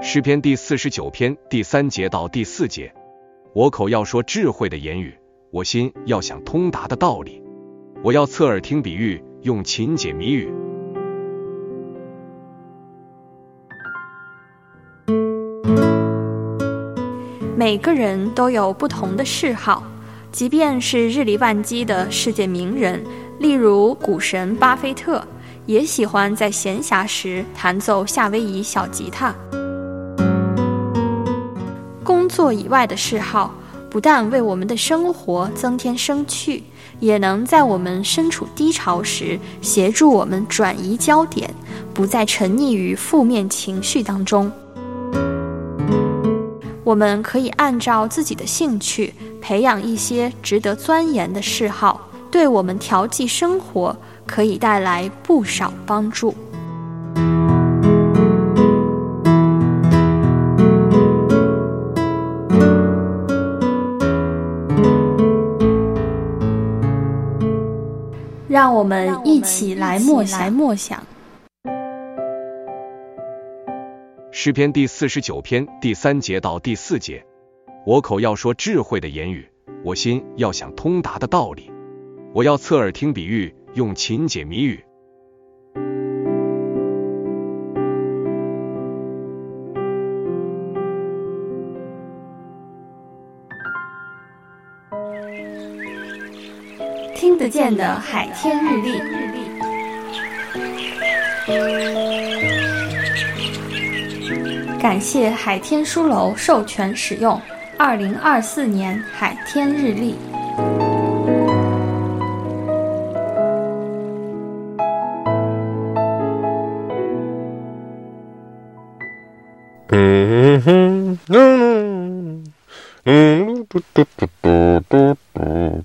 诗篇第四十九篇第三节到第四节，我口要说智慧的言语，我心要想通达的道理，我要侧耳听比喻，用琴解谜语。每个人都有不同的嗜好，即便是日理万机的世界名人，例如股神巴菲特，也喜欢在闲暇时弹奏夏威夷小吉他。工作以外的嗜好，不但为我们的生活增添生趣，也能在我们身处低潮时协助我们转移焦点，不再沉溺于负面情绪当中。我们可以按照自己的兴趣培养一些值得钻研的嗜好，对我们调剂生活可以带来不少帮助。让我们一起来默想。诗篇第四十九篇第三节到第四节，我口要说智慧的言语，我心要想通达的道理，我要侧耳听比喻，用琴解谜语。听得见的海天日历。感谢海天书楼授权使用二零二四年海天日历。嗯哼，嗯嗯，嘟嘟嘟嘟嘟嘟，